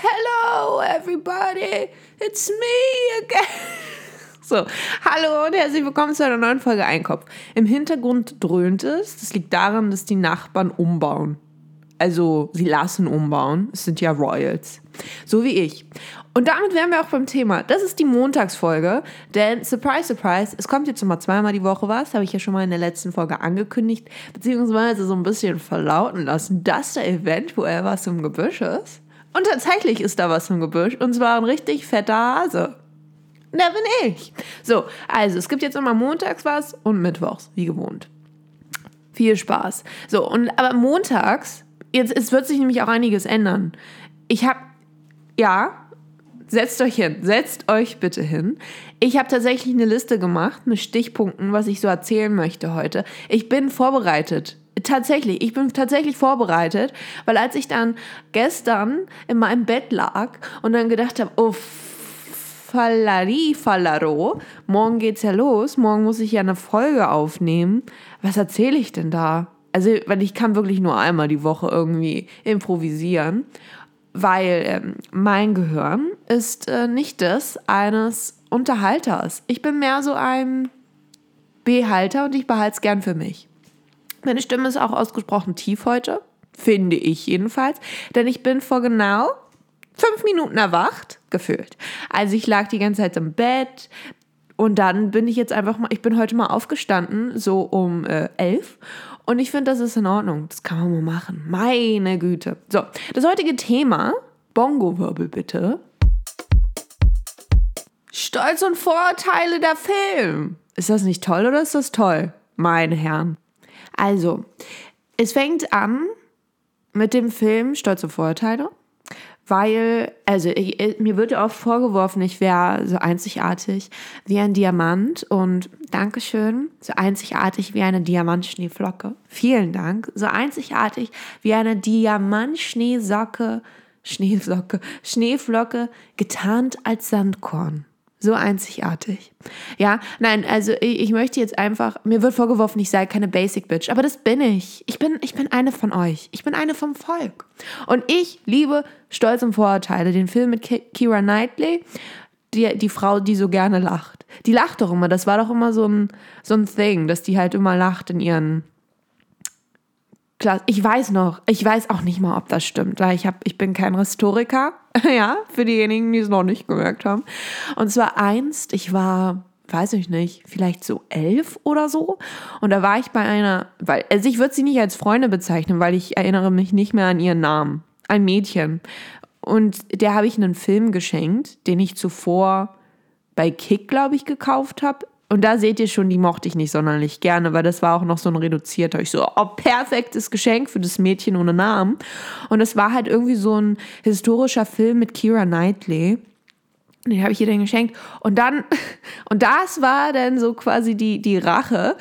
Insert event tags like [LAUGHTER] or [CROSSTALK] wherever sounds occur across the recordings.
Hello, everybody, it's me again. [LAUGHS] So, hallo und herzlich willkommen zu einer neuen Folge Einkopf. Im Hintergrund dröhnt es. Das liegt daran, dass die Nachbarn umbauen. Also, sie lassen umbauen. Es sind ja Royals. So wie ich. Und damit wären wir auch beim Thema. Das ist die Montagsfolge, denn surprise, surprise, es kommt jetzt immer zweimal die Woche was, habe ich ja schon mal in der letzten Folge angekündigt, beziehungsweise so ein bisschen verlauten lassen, dass da eventuell was im Gebüsch ist. Und tatsächlich ist da was im Gebüsch, und zwar ein richtig fetter Hase. Da bin ich. So, also es gibt jetzt immer montags was und mittwochs, wie gewohnt. Viel Spaß. So, und aber montags, jetzt es wird sich nämlich auch einiges ändern. Ich habe, ja, setzt euch hin, setzt euch bitte hin. Ich habe tatsächlich eine Liste gemacht mit Stichpunkten, was ich so erzählen möchte heute. Ich bin vorbereitet. Tatsächlich, ich bin tatsächlich vorbereitet, weil als ich dann gestern in meinem Bett lag und dann gedacht habe, oh Fallari Fallaro. Morgen geht's ja los. Morgen muss ich ja eine Folge aufnehmen. Was erzähle ich denn da? Also, weil ich kann wirklich nur einmal die Woche irgendwie improvisieren, weil ähm, mein Gehirn ist äh, nicht das eines Unterhalters. Ich bin mehr so ein Behalter und ich behalte es gern für mich. Meine Stimme ist auch ausgesprochen tief heute, finde ich jedenfalls, denn ich bin vor genau fünf Minuten erwacht, gefühlt. Also ich lag die ganze Zeit im Bett und dann bin ich jetzt einfach mal, ich bin heute mal aufgestanden, so um äh, elf. Und ich finde, das ist in Ordnung. Das kann man mal machen. Meine Güte. So, das heutige Thema, Bongo-Wirbel bitte. Stolz und Vorurteile der Film. Ist das nicht toll oder ist das toll? Meine Herren. Also, es fängt an mit dem Film Stolz und Vorurteile weil, also ich, mir wird oft vorgeworfen, ich wäre so einzigartig wie ein Diamant und Dankeschön, so einzigartig wie eine Diamantschneeflocke. Vielen Dank. So einzigartig wie eine Diamantschneesocke, Schneesocke, Schneeflocke, getarnt als Sandkorn. So einzigartig. Ja, nein, also ich, ich, möchte jetzt einfach, mir wird vorgeworfen, ich sei keine Basic Bitch, aber das bin ich. Ich bin, ich bin eine von euch. Ich bin eine vom Volk. Und ich liebe Stolz und Vorurteile, den Film mit Kira Knightley, die, die Frau, die so gerne lacht. Die lacht doch immer, das war doch immer so ein, so ein Thing, dass die halt immer lacht in ihren Klar, ich weiß noch, ich weiß auch nicht mal, ob das stimmt, weil ich, hab, ich bin kein Historiker, [LAUGHS] ja, für diejenigen, die es noch nicht gemerkt haben. Und zwar einst, ich war, weiß ich nicht, vielleicht so elf oder so. Und da war ich bei einer, weil, also ich würde sie nicht als Freunde bezeichnen, weil ich erinnere mich nicht mehr an ihren Namen. Ein Mädchen. Und der habe ich einen Film geschenkt, den ich zuvor bei Kick, glaube ich, gekauft habe. Und da seht ihr schon, die mochte ich nicht sonderlich gerne, weil das war auch noch so ein reduzierter. Ich so, oh, perfektes Geschenk für das Mädchen ohne Namen. Und es war halt irgendwie so ein historischer Film mit Kira Knightley. Den habe ich ihr dann geschenkt. Und dann, [LAUGHS] und das war dann so quasi die, die Rache.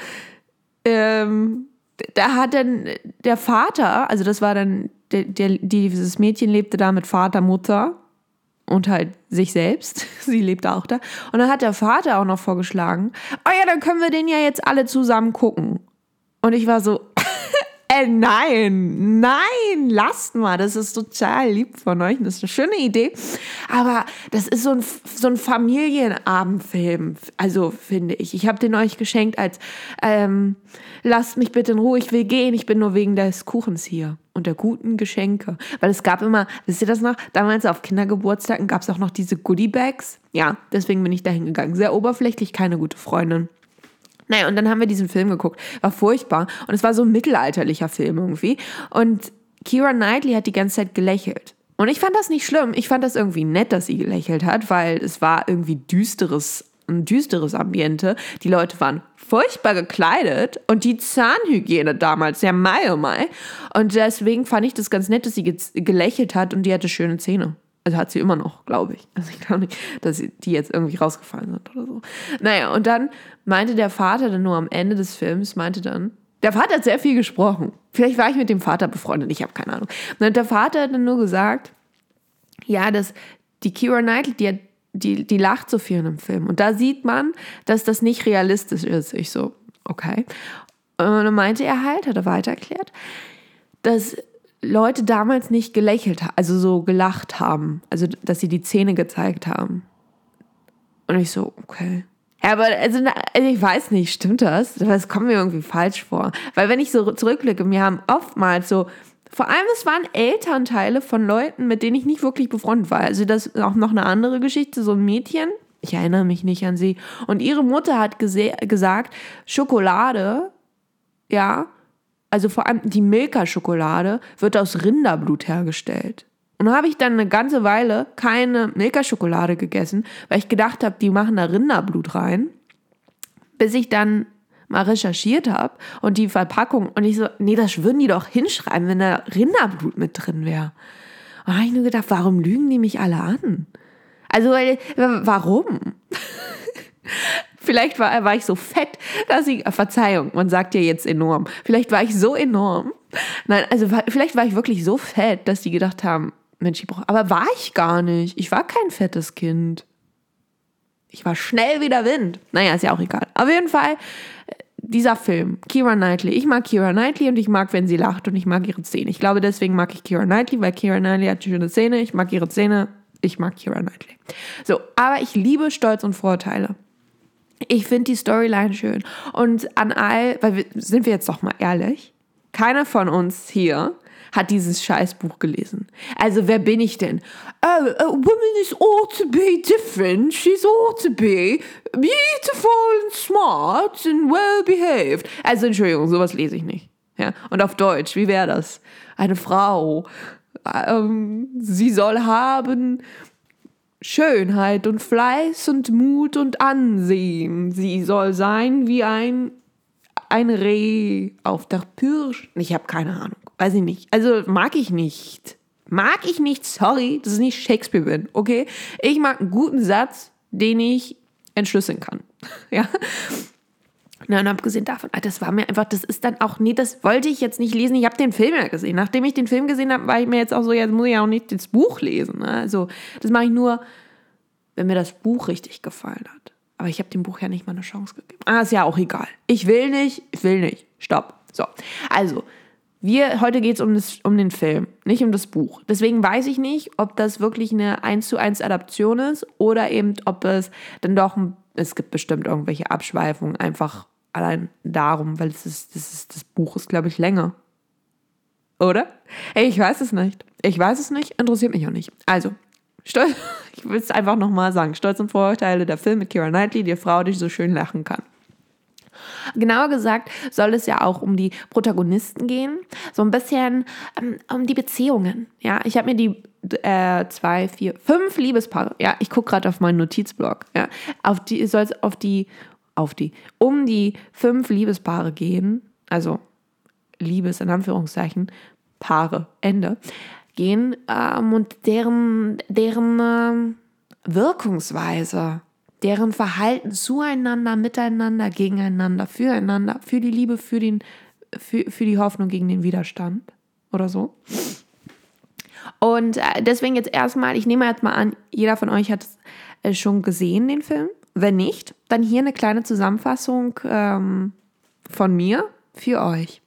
Ähm, da hat dann der Vater, also das war dann, der, der, dieses Mädchen lebte da mit Vater, Mutter und halt sich selbst. [LAUGHS] Sie lebt auch da. Und dann hat der Vater auch noch vorgeschlagen, oh ja, dann können wir den ja jetzt alle zusammen gucken. Und ich war so, [LAUGHS] äh, nein, nein, lasst mal, das ist total lieb von euch, das ist eine schöne Idee. Aber das ist so ein, so ein Familienabendfilm, also finde ich. Ich habe den euch geschenkt als, ähm, lasst mich bitte in Ruhe, ich will gehen, ich bin nur wegen des Kuchens hier und der guten Geschenke. Weil es gab immer, wisst ihr das noch? Damals auf Kindergeburtstagen gab es auch noch diese Goodie-Bags. Ja, deswegen bin ich da hingegangen. Sehr oberflächlich, keine gute Freundin. Naja, und dann haben wir diesen Film geguckt. War furchtbar. Und es war so ein mittelalterlicher Film irgendwie. Und Kira Knightley hat die ganze Zeit gelächelt. Und ich fand das nicht schlimm. Ich fand das irgendwie nett, dass sie gelächelt hat, weil es war irgendwie düsteres, ein düsteres Ambiente. Die Leute waren furchtbar gekleidet und die Zahnhygiene damals, ja, mai oh mai. Und deswegen fand ich das ganz nett, dass sie gelächelt hat und die hatte schöne Zähne. Also hat sie immer noch, glaube ich. Also ich glaube nicht, dass die jetzt irgendwie rausgefallen sind oder so. Naja, und dann meinte der Vater dann nur am Ende des Films, meinte dann, der Vater hat sehr viel gesprochen. Vielleicht war ich mit dem Vater befreundet, ich habe keine Ahnung. Und der Vater hat dann nur gesagt, ja, dass die Kira Knightley, die, hat, die, die lacht so viel in einem Film. Und da sieht man, dass das nicht realistisch ist. Ich so, okay. Und dann meinte er halt, hat er weiter erklärt, dass Leute damals nicht gelächelt haben, also so gelacht haben, also dass sie die Zähne gezeigt haben. Und ich so, okay. Ja, aber also, also ich weiß nicht, stimmt das? Das kommt mir irgendwie falsch vor. Weil wenn ich so zurückblicke, mir haben oftmals so, vor allem es waren Elternteile von Leuten, mit denen ich nicht wirklich befreundet war. Also das ist auch noch eine andere Geschichte, so ein Mädchen, ich erinnere mich nicht an sie. Und ihre Mutter hat gesagt, Schokolade, ja, also vor allem die Milka-Schokolade wird aus Rinderblut hergestellt. Und habe ich dann eine ganze Weile keine Milka-Schokolade gegessen, weil ich gedacht habe, die machen da Rinderblut rein. Bis ich dann mal recherchiert habe und die Verpackung und ich so, nee, das würden die doch hinschreiben, wenn da Rinderblut mit drin wäre. Und da habe ich nur gedacht, warum lügen die mich alle an? Also, warum? [LAUGHS] Vielleicht war, war ich so fett, dass ich, Verzeihung, man sagt ja jetzt enorm. Vielleicht war ich so enorm. Nein, also vielleicht war ich wirklich so fett, dass die gedacht haben, Mensch, ich brauche, aber war ich gar nicht. Ich war kein fettes Kind. Ich war schnell wie der Wind. Naja, ist ja auch egal. Auf jeden Fall, äh, dieser Film, Kira Knightley. Ich mag Kira Knightley und ich mag, wenn sie lacht und ich mag ihre Zähne. Ich glaube, deswegen mag ich Kira Knightley, weil Kira Knightley hat schöne Zähne. Ich mag ihre Zähne. Ich mag Kira Knightley. So, aber ich liebe Stolz und Vorteile. Ich finde die Storyline schön. Und an all, weil wir, sind wir jetzt doch mal ehrlich, keiner von uns hier hat dieses Scheißbuch gelesen. Also wer bin ich denn? Oh, a woman is ought to be different. She's ought to be beautiful and smart and well behaved. Also Entschuldigung, sowas lese ich nicht. Ja, und auf Deutsch, wie wäre das? Eine Frau, ähm, sie soll haben Schönheit und Fleiß und Mut und Ansehen. Sie soll sein wie ein, ein Reh auf der Pirsch. Ich habe keine Ahnung. Weiß ich nicht. Also mag ich nicht. Mag ich nicht, sorry, dass es nicht Shakespeare bin, okay? Ich mag einen guten Satz, den ich entschlüsseln kann. [LAUGHS] ja. Na, und abgesehen davon, ah, das war mir einfach, das ist dann auch, nee, das wollte ich jetzt nicht lesen. Ich habe den Film ja gesehen. Nachdem ich den Film gesehen habe, war ich mir jetzt auch so, jetzt muss ich auch nicht das Buch lesen. Ne? Also, das mache ich nur, wenn mir das Buch richtig gefallen hat. Aber ich habe dem Buch ja nicht mal eine Chance gegeben. Ah, ist ja auch egal. Ich will nicht, ich will nicht. Stopp. So. Also, wir, heute geht es um, um den Film, nicht um das Buch. Deswegen weiß ich nicht, ob das wirklich eine 1 zu 1 Adaption ist oder eben, ob es dann doch, es gibt bestimmt irgendwelche Abschweifungen, einfach allein darum, weil es ist, das, ist, das Buch ist, glaube ich, länger. Oder? Ey, ich weiß es nicht. Ich weiß es nicht, interessiert mich auch nicht. Also, Stolz, [LAUGHS] ich will es einfach nochmal sagen. Stolz und Vorurteile, der Film mit Kira Knightley, die Frau, die so schön lachen kann. Genauer gesagt soll es ja auch um die Protagonisten gehen, so ein bisschen ähm, um die Beziehungen. Ja, ich habe mir die äh, zwei, vier, fünf Liebespaare. Ja, ich gucke gerade auf meinen Notizblock. Ja, auf die soll es auf die auf die, um die fünf Liebespaare gehen, also Liebes in Anführungszeichen, Paare, Ende, gehen ähm, und deren, deren ähm, Wirkungsweise, deren Verhalten zueinander, miteinander, gegeneinander, füreinander, für die Liebe, für, den, für, für die Hoffnung gegen den Widerstand oder so. Und äh, deswegen jetzt erstmal, ich nehme jetzt mal an, jeder von euch hat es äh, schon gesehen, den Film. Wenn nicht, dann hier eine kleine Zusammenfassung ähm, von mir für euch.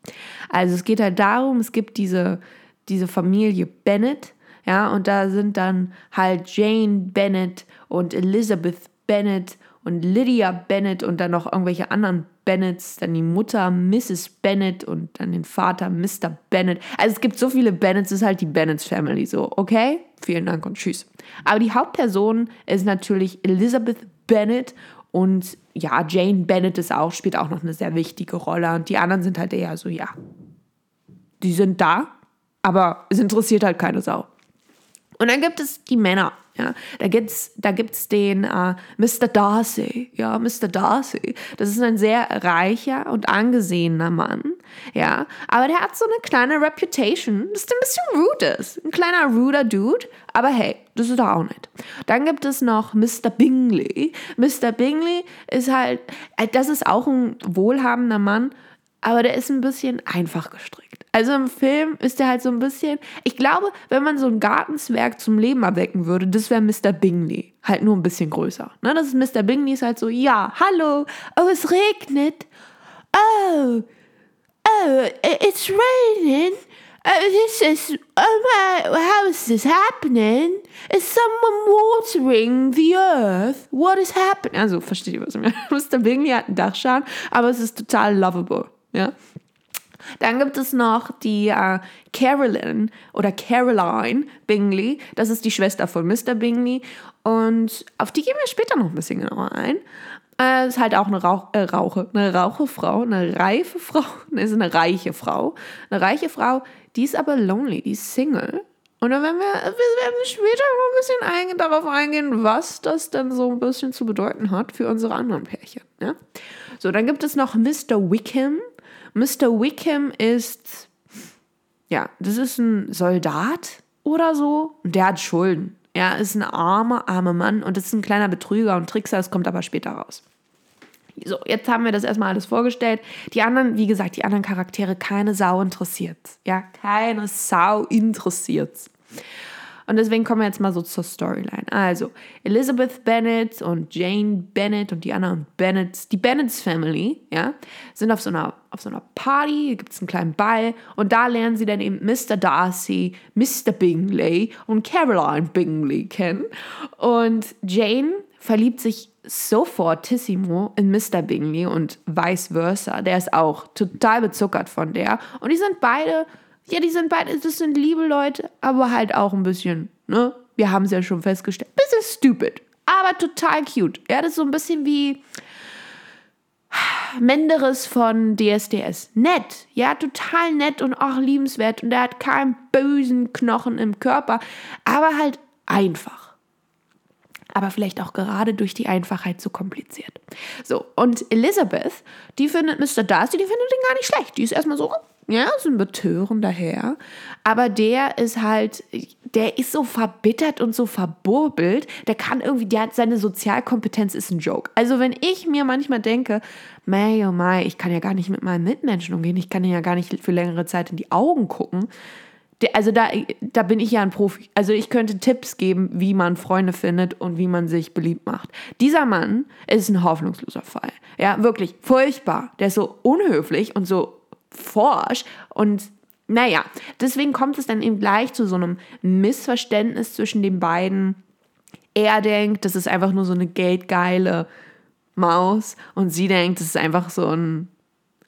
Also es geht halt darum, es gibt diese, diese Familie Bennett, ja, und da sind dann halt Jane Bennett und Elizabeth Bennett und Lydia Bennett und dann noch irgendwelche anderen Bennetts, dann die Mutter Mrs. Bennett und dann den Vater Mr. Bennett. Also es gibt so viele Bennetts, es ist halt die Bennetts Family so, okay? Vielen Dank und tschüss. Aber die Hauptperson ist natürlich Elizabeth Bennett und ja, Jane Bennett ist auch, spielt auch noch eine sehr wichtige Rolle. Und die anderen sind halt eher so, ja, die sind da, aber es interessiert halt keine Sau. Und dann gibt es die Männer. Ja, da gibt's, da gibt's den äh, Mr. Darcy. Ja, Mr. Darcy. Das ist ein sehr reicher und angesehener Mann. Ja, aber der hat so eine kleine Reputation, dass der ein bisschen rude ist. Ein kleiner ruder Dude. Aber hey, das ist doch auch nicht. Dann gibt es noch Mr. Bingley. Mr. Bingley ist halt, äh, das ist auch ein wohlhabender Mann, aber der ist ein bisschen einfach gestrickt. Also im Film ist er halt so ein bisschen, ich glaube, wenn man so ein Gartenswerk zum Leben erwecken würde, das wäre Mr. Bingley. Halt nur ein bisschen größer. Ne? Das ist Mr. Bingley, ist halt so, ja, hallo, oh, es regnet. Oh, oh, it's raining. Uh, this is, oh my, how is this happening? Is someone watering the earth? What is happening? Also, versteht ihr, was ich meine? [LAUGHS] Mr. Bingley hat einen Dachschaden, aber es ist total lovable, ja. Dann gibt es noch die äh, Carolyn oder Caroline Bingley. Das ist die Schwester von Mr. Bingley. Und auf die gehen wir später noch ein bisschen genauer ein. Äh, ist halt auch eine Rauch, äh, Rauche, eine Rauchefrau, eine reife Frau, [LAUGHS] ist eine reiche Frau. Eine reiche Frau, die ist aber lonely, die ist Single. Und dann werden wir, wir werden später mal ein bisschen ein, darauf eingehen, was das denn so ein bisschen zu bedeuten hat für unsere anderen Pärchen. Ja? So, dann gibt es noch Mr. Wickham. Mr. Wickham ist, ja, das ist ein Soldat oder so und der hat Schulden. Er ist ein armer, armer Mann und ist ein kleiner Betrüger und Trickser, das kommt aber später raus. So, jetzt haben wir das erstmal alles vorgestellt. Die anderen, wie gesagt, die anderen Charaktere, keine Sau interessiert. Ja, keine Sau interessiert. Und deswegen kommen wir jetzt mal so zur Storyline. Also, Elizabeth Bennet und Jane Bennet und die anderen Bennets, die Bennets Family, ja, sind auf so einer, auf so einer Party, hier gibt es einen kleinen Ball und da lernen sie dann eben Mr. Darcy, Mr. Bingley und Caroline Bingley kennen. Und Jane verliebt sich sofortissimo in Mr. Bingley und vice versa. Der ist auch total bezuckert von der. Und die sind beide, ja, die sind beide, das sind liebe Leute, aber halt auch ein bisschen, ne? Wir haben es ja schon festgestellt, bisschen stupid, aber total cute. Ja, das ist so ein bisschen wie Menderes von DSDS. Nett, ja, total nett und auch liebenswert. Und er hat keinen bösen Knochen im Körper, aber halt einfach aber vielleicht auch gerade durch die Einfachheit zu kompliziert. So, und Elizabeth, die findet Mr. Darcy, die findet ihn gar nicht schlecht. Die ist erstmal so, ja, so ein betörender Herr. Aber der ist halt, der ist so verbittert und so verburbelt. Der kann irgendwie, der hat seine Sozialkompetenz ist ein Joke. Also wenn ich mir manchmal denke, May, oh May, ich kann ja gar nicht mit meinen Mitmenschen umgehen, ich kann ja gar nicht für längere Zeit in die Augen gucken, also da, da bin ich ja ein Profi. Also ich könnte Tipps geben, wie man Freunde findet und wie man sich beliebt macht. Dieser Mann ist ein hoffnungsloser Fall. Ja, wirklich furchtbar. Der ist so unhöflich und so forsch und naja, deswegen kommt es dann eben gleich zu so einem Missverständnis zwischen den beiden. Er denkt, das ist einfach nur so eine geldgeile Maus und sie denkt, das ist einfach so ein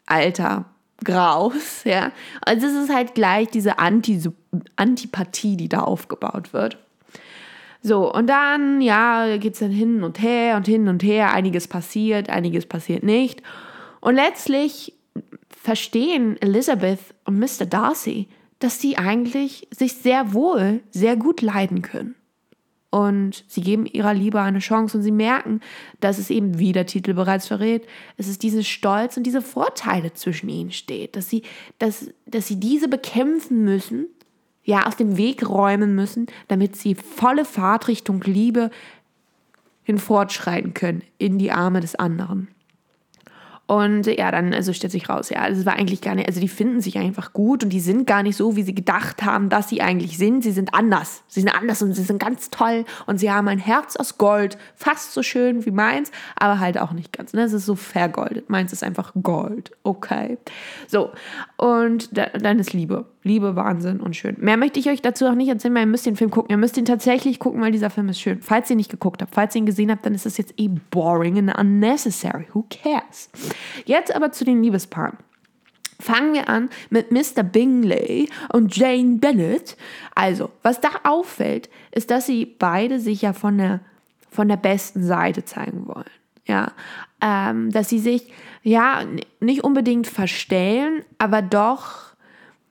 alter Graus, [LAUGHS] ja. Also es ist halt gleich diese Anti Antipathie, die da aufgebaut wird. So, und dann, ja, geht es dann hin und her und hin und her. Einiges passiert, einiges passiert nicht. Und letztlich verstehen Elizabeth und Mr. Darcy, dass sie eigentlich sich sehr wohl, sehr gut leiden können und sie geben ihrer Liebe eine Chance und sie merken, dass es eben, wie der Titel bereits verrät, es ist diese Stolz und diese Vorteile zwischen ihnen steht, dass sie, dass, dass sie diese bekämpfen müssen, ja, aus dem Weg räumen müssen, damit sie volle Fahrtrichtung Liebe hinfortschreiten können in die Arme des anderen. Und ja, dann also stellt sich raus, ja, es war eigentlich gar nicht, also die finden sich einfach gut und die sind gar nicht so, wie sie gedacht haben, dass sie eigentlich sind. Sie sind anders. Sie sind anders und sie sind ganz toll und sie haben ein Herz aus Gold, fast so schön wie meins, aber halt auch nicht ganz. Ne? Es ist so vergoldet. Meins ist einfach Gold. Okay. So. Und dann ist Liebe. Liebe, Wahnsinn und schön. Mehr möchte ich euch dazu auch nicht erzählen, weil ihr müsst den Film gucken. Ihr müsst ihn tatsächlich gucken, weil dieser Film ist schön. Falls ihr ihn nicht geguckt habt, falls ihr ihn gesehen habt, dann ist es jetzt eh boring and unnecessary. Who cares? Jetzt aber zu den Liebespaaren. Fangen wir an mit Mr. Bingley und Jane Bennett. Also, was da auffällt, ist, dass sie beide sich ja von der, von der besten Seite zeigen wollen. Ja, ähm, dass sie sich ja nicht unbedingt verstellen, aber doch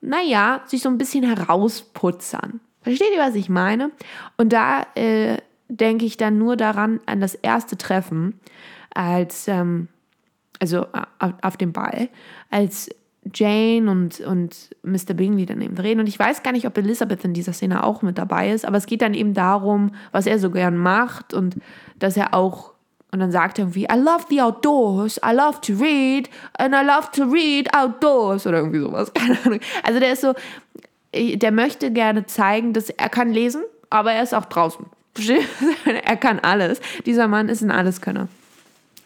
naja, sich so ein bisschen herausputzern. Versteht ihr, was ich meine? Und da äh, denke ich dann nur daran, an das erste Treffen, als, ähm, also auf, auf dem Ball, als Jane und, und Mr. Bingley dann eben reden. Und ich weiß gar nicht, ob Elizabeth in dieser Szene auch mit dabei ist, aber es geht dann eben darum, was er so gern macht und dass er auch und dann sagt er irgendwie, I love the outdoors, I love to read, and I love to read outdoors oder irgendwie sowas. [LAUGHS] Keine Ahnung. Also der ist so, der möchte gerne zeigen, dass er kann lesen, aber er ist auch draußen. [LAUGHS] er kann alles. Dieser Mann ist ein Alleskönner.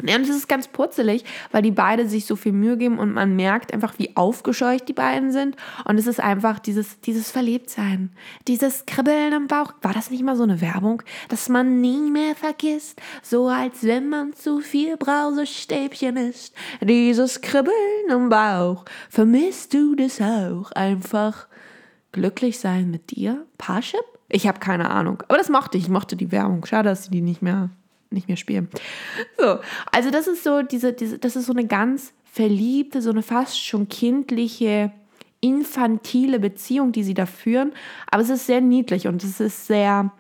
Ja, und das ist ganz putzelig, weil die beide sich so viel Mühe geben und man merkt einfach, wie aufgescheucht die beiden sind. Und es ist einfach dieses, dieses Verliebtsein, dieses Kribbeln im Bauch. War das nicht mal so eine Werbung, dass man nie mehr vergisst, so als wenn man zu viel Brausestäbchen isst. Dieses Kribbeln im Bauch, vermisst du das auch? Einfach glücklich sein mit dir? Parship? Ich habe keine Ahnung. Aber das mochte ich. Ich mochte die Werbung. Schade, dass sie die nicht mehr nicht mehr spielen. So, also das ist so diese, diese, das ist so eine ganz verliebte, so eine fast schon kindliche, infantile Beziehung, die sie da führen. Aber es ist sehr niedlich und es ist sehr,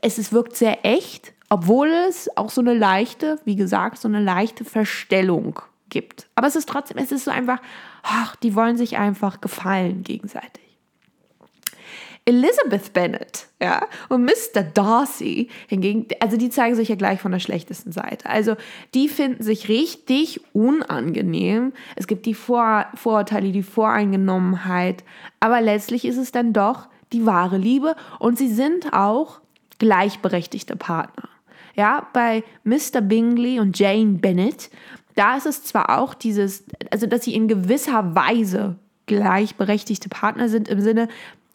es ist, wirkt sehr echt, obwohl es auch so eine leichte, wie gesagt, so eine leichte Verstellung gibt. Aber es ist trotzdem, es ist so einfach, ach, die wollen sich einfach gefallen gegenseitig. Elizabeth Bennet ja, und Mr. Darcy hingegen, also die zeigen sich ja gleich von der schlechtesten Seite. Also die finden sich richtig unangenehm. Es gibt die Vor Vorurteile, die Voreingenommenheit, aber letztlich ist es dann doch die wahre Liebe und sie sind auch gleichberechtigte Partner. Ja, bei Mr. Bingley und Jane Bennet, da ist es zwar auch dieses, also dass sie in gewisser Weise gleichberechtigte Partner sind im Sinne,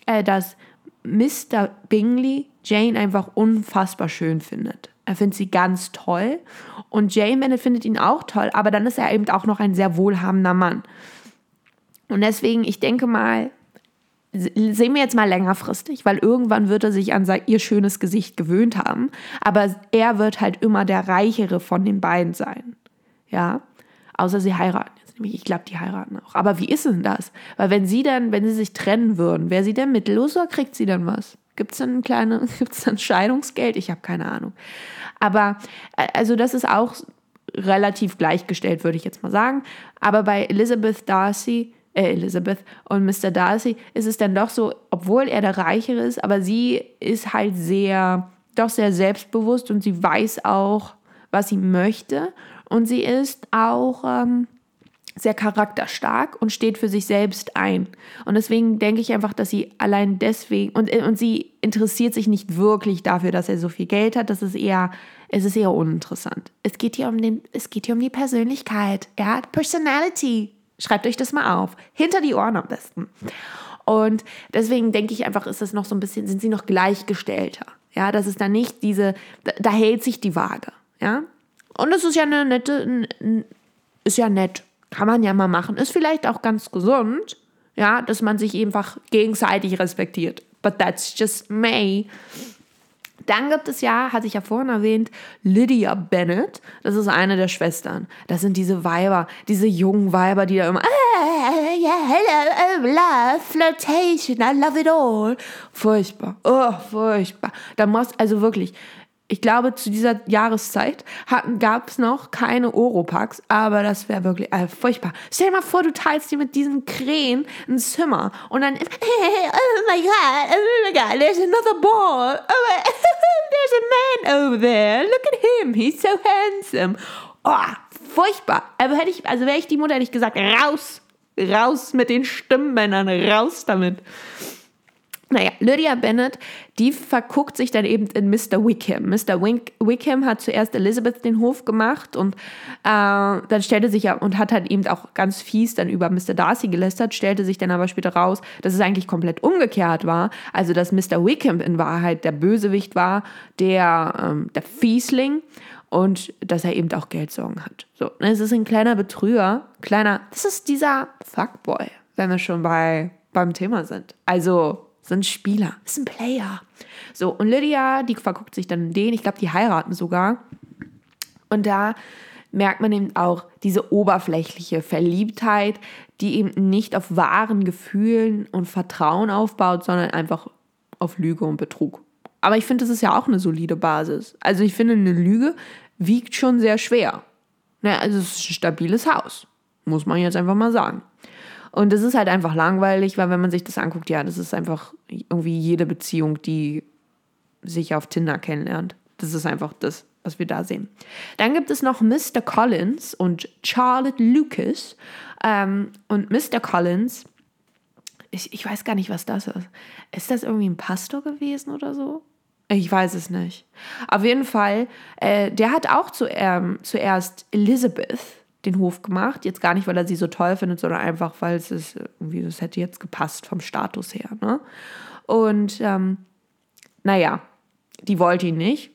äh, dass Mr. Bingley Jane einfach unfassbar schön findet. Er findet sie ganz toll und Jane findet ihn auch toll, aber dann ist er eben auch noch ein sehr wohlhabender Mann. Und deswegen, ich denke mal, sehen wir jetzt mal längerfristig, weil irgendwann wird er sich an ihr schönes Gesicht gewöhnt haben, aber er wird halt immer der reichere von den beiden sein. Ja, außer sie heiraten nämlich, ich glaube, die heiraten auch. Aber wie ist denn das? Weil wenn sie dann, wenn sie sich trennen würden, wäre sie dann mittellos oder kriegt sie dann was? Gibt es dann ein kleines, [LAUGHS] gibt es dann Scheidungsgeld? Ich habe keine Ahnung. Aber äh, also das ist auch relativ gleichgestellt, würde ich jetzt mal sagen. Aber bei Elizabeth Darcy, äh, Elizabeth und Mr. Darcy ist es dann doch so, obwohl er der Reichere ist, aber sie ist halt sehr, doch sehr selbstbewusst und sie weiß auch, was sie möchte. Und sie ist auch, ähm, sehr charakterstark und steht für sich selbst ein. Und deswegen denke ich einfach, dass sie allein deswegen und, und sie interessiert sich nicht wirklich dafür, dass er so viel Geld hat. Das ist eher, es ist eher uninteressant. Es geht hier um den, es geht hier um die Persönlichkeit, ja, Personality. Schreibt euch das mal auf. Hinter die Ohren am besten. Und deswegen denke ich einfach, ist das noch so ein bisschen, sind sie noch gleichgestellter. Ja, das ist da nicht diese, da, da hält sich die Waage. Ja. Und es ist ja eine nette, ist ja nett kann man ja mal machen. Ist vielleicht auch ganz gesund, ja, dass man sich einfach gegenseitig respektiert. But that's just me. Dann gibt es ja, hatte ich ja vorhin erwähnt, Lydia Bennett. Das ist eine der Schwestern. Das sind diese Weiber, diese jungen Weiber, die da immer, ah, yeah, hello, oh, love, flirtation, I love it all. Furchtbar. Oh, furchtbar. Da muss, also wirklich, ich glaube, zu dieser Jahreszeit gab es noch keine Oropax, aber das wäre wirklich äh, furchtbar. Stell dir mal vor, du teilst dir mit diesem Krähen ein Zimmer und dann, [LAUGHS] oh my god, oh my god, there's another ball. Oh, [LAUGHS] there's a man over there. Look at him, he's so handsome. Oh, furchtbar. Aber hätte ich, also wäre ich die Mutter, hätte ich gesagt, raus, raus mit den Stimmbändern, raus damit. Naja, Lydia Bennett, die verguckt sich dann eben in Mr. Wickham. Mr. Wink, Wickham hat zuerst Elizabeth den Hof gemacht und äh, dann stellte sich ja und hat halt eben auch ganz fies dann über Mr. Darcy gelästert, stellte sich dann aber später raus, dass es eigentlich komplett umgekehrt war. Also, dass Mr. Wickham in Wahrheit der Bösewicht war, der, ähm, der Fiesling und dass er eben auch Geldsorgen hat. So, ne, es ist ein kleiner Betrüger, kleiner, das ist dieser Fuckboy, wenn wir schon bei, beim Thema sind. Also, ist ein Spieler, ist ein Player. So, und Lydia, die verguckt sich dann den, ich glaube, die heiraten sogar. Und da merkt man eben auch diese oberflächliche Verliebtheit, die eben nicht auf wahren Gefühlen und Vertrauen aufbaut, sondern einfach auf Lüge und Betrug. Aber ich finde, das ist ja auch eine solide Basis. Also ich finde, eine Lüge wiegt schon sehr schwer. Ja, also es ist ein stabiles Haus, muss man jetzt einfach mal sagen. Und das ist halt einfach langweilig, weil wenn man sich das anguckt, ja, das ist einfach irgendwie jede Beziehung, die sich auf Tinder kennenlernt. Das ist einfach das, was wir da sehen. Dann gibt es noch Mr. Collins und Charlotte Lucas. Ähm, und Mr. Collins, ich, ich weiß gar nicht, was das ist. Ist das irgendwie ein Pastor gewesen oder so? Ich weiß es nicht. Auf jeden Fall, äh, der hat auch zu, ähm, zuerst Elizabeth den Hof gemacht. Jetzt gar nicht, weil er sie so toll findet, sondern einfach, weil es ist irgendwie, das hätte jetzt gepasst vom Status her. Ne? Und ähm, naja, die wollte ihn nicht,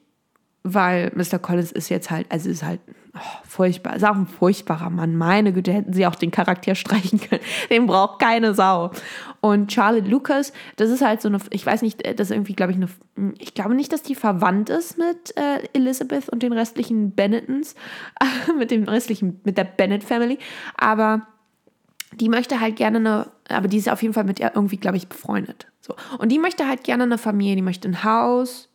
weil Mr. Collins ist jetzt halt, also ist halt oh, furchtbar, ist auch ein furchtbarer Mann. Meine Güte, hätten sie auch den Charakter [LAUGHS] streichen können. Den braucht keine Sau. Und Charlotte Lucas, das ist halt so eine, ich weiß nicht, das ist irgendwie, glaube ich, eine, ich glaube nicht, dass die verwandt ist mit äh, Elizabeth und den restlichen Bennettons, [LAUGHS] mit dem restlichen, mit der Bennett Family, aber die möchte halt gerne eine, aber die ist auf jeden Fall mit ihr irgendwie, glaube ich, befreundet. So. Und die möchte halt gerne eine Familie, die möchte ein Haus,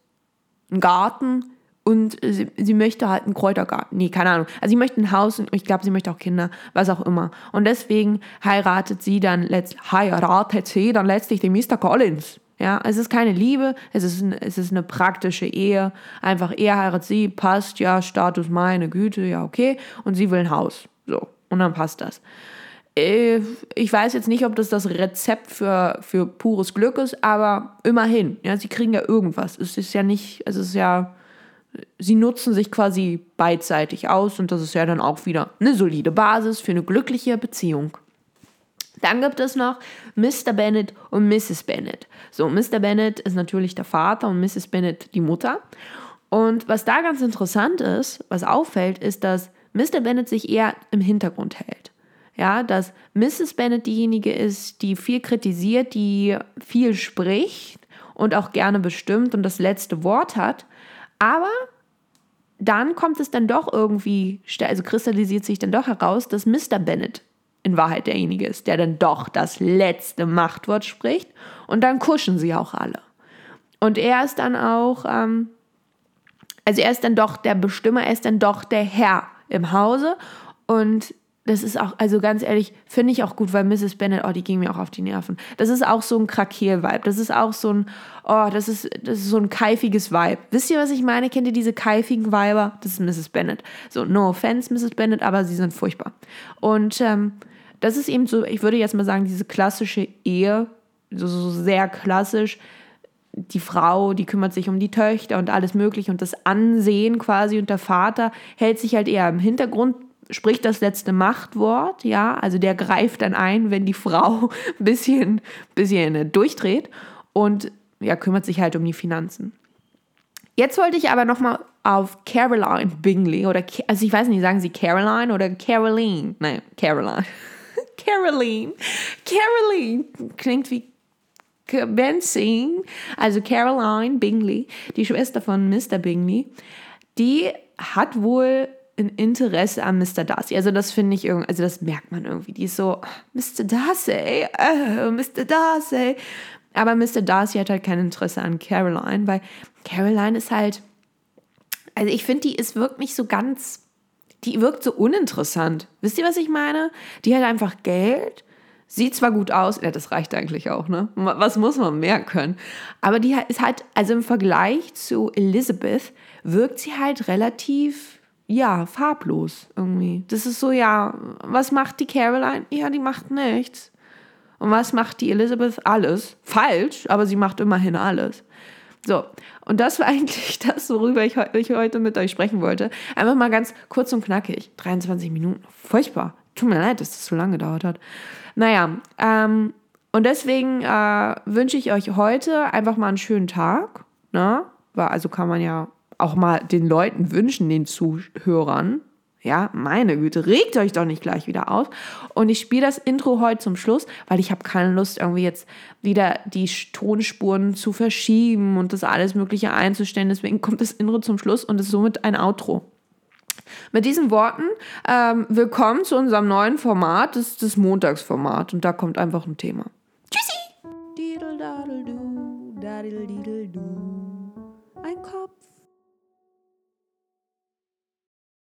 einen Garten und sie, sie möchte halt einen Kräutergarten. Nee, keine Ahnung. Also sie möchte ein Haus und ich glaube, sie möchte auch Kinder, was auch immer. Und deswegen heiratet sie dann letzt, heiratet sie dann letztlich den Mr. Collins. Ja, es ist keine Liebe, es ist, ein, es ist eine praktische Ehe. Einfach er heiratet sie, passt, ja, Status, meine Güte, ja, okay. Und sie will ein Haus. So, und dann passt das. Äh, ich weiß jetzt nicht, ob das das Rezept für, für pures Glück ist, aber immerhin. Ja, sie kriegen ja irgendwas. Es ist ja nicht, es ist ja sie nutzen sich quasi beidseitig aus und das ist ja dann auch wieder eine solide Basis für eine glückliche Beziehung. Dann gibt es noch Mr. Bennett und Mrs. Bennett. So, Mr. Bennett ist natürlich der Vater und Mrs. Bennett die Mutter. Und was da ganz interessant ist, was auffällt, ist, dass Mr. Bennett sich eher im Hintergrund hält. Ja, dass Mrs. Bennett diejenige ist, die viel kritisiert, die viel spricht und auch gerne bestimmt und das letzte Wort hat. Aber dann kommt es dann doch irgendwie, also kristallisiert sich dann doch heraus, dass Mr. Bennett in Wahrheit derjenige ist, der dann doch das letzte Machtwort spricht. Und dann kuschen sie auch alle. Und er ist dann auch, ähm, also er ist dann doch der Bestimmer, er ist dann doch der Herr im Hause. Und das ist auch, also ganz ehrlich, finde ich auch gut, weil Mrs. Bennett, oh, die ging mir auch auf die Nerven. Das ist auch so ein Krakeel-Vibe. Das ist auch so ein, oh, das ist, das ist so ein keifiges Vibe. Wisst ihr, was ich meine? Kennt ihr diese keifigen Weiber? Das ist Mrs. Bennett. So, no offense, Mrs. Bennett, aber sie sind furchtbar. Und ähm, das ist eben so, ich würde jetzt mal sagen, diese klassische Ehe, so, so sehr klassisch. Die Frau, die kümmert sich um die Töchter und alles Mögliche und das Ansehen quasi und der Vater hält sich halt eher im Hintergrund, spricht das letzte Machtwort, ja, also der greift dann ein, wenn die Frau [LAUGHS] ein bisschen, bisschen durchdreht und ja, kümmert sich halt um die Finanzen. Jetzt wollte ich aber nochmal auf Caroline Bingley oder, also ich weiß nicht, sagen Sie Caroline oder Caroline? Nein, Caroline. [LAUGHS] Caroline. Caroline klingt wie Benzin. Also Caroline Bingley, die Schwester von Mr. Bingley, die hat wohl ein Interesse an Mr. Darcy. Also das finde ich irgendwie, also das merkt man irgendwie. Die ist so, Mr. Darcy, äh, Mr. Darcy. Aber Mr. Darcy hat halt kein Interesse an Caroline, weil Caroline ist halt, also ich finde, die ist wirkt nicht so ganz, die wirkt so uninteressant. Wisst ihr, was ich meine? Die hat einfach Geld, sieht zwar gut aus, ja, das reicht eigentlich auch, ne? Was muss man mehr können? Aber die ist halt, also im Vergleich zu Elizabeth wirkt sie halt relativ ja, farblos irgendwie. Das ist so, ja, was macht die Caroline? Ja, die macht nichts. Und was macht die Elizabeth? Alles. Falsch, aber sie macht immerhin alles. So, und das war [LAUGHS] eigentlich das, worüber ich, ich heute mit euch sprechen wollte. Einfach mal ganz kurz und knackig. 23 Minuten. Furchtbar. Tut mir leid, dass das so lange gedauert hat. Naja, ähm, und deswegen äh, wünsche ich euch heute einfach mal einen schönen Tag. Ne? Also kann man ja auch mal den Leuten wünschen, den Zuhörern. Ja, meine Güte, regt euch doch nicht gleich wieder auf. Und ich spiele das Intro heute zum Schluss, weil ich habe keine Lust, irgendwie jetzt wieder die Tonspuren zu verschieben und das alles Mögliche einzustellen. Deswegen kommt das Intro zum Schluss und ist somit ein Outro. Mit diesen Worten ähm, willkommen zu unserem neuen Format, das ist das Montagsformat. Und da kommt einfach ein Thema. Tschüssi!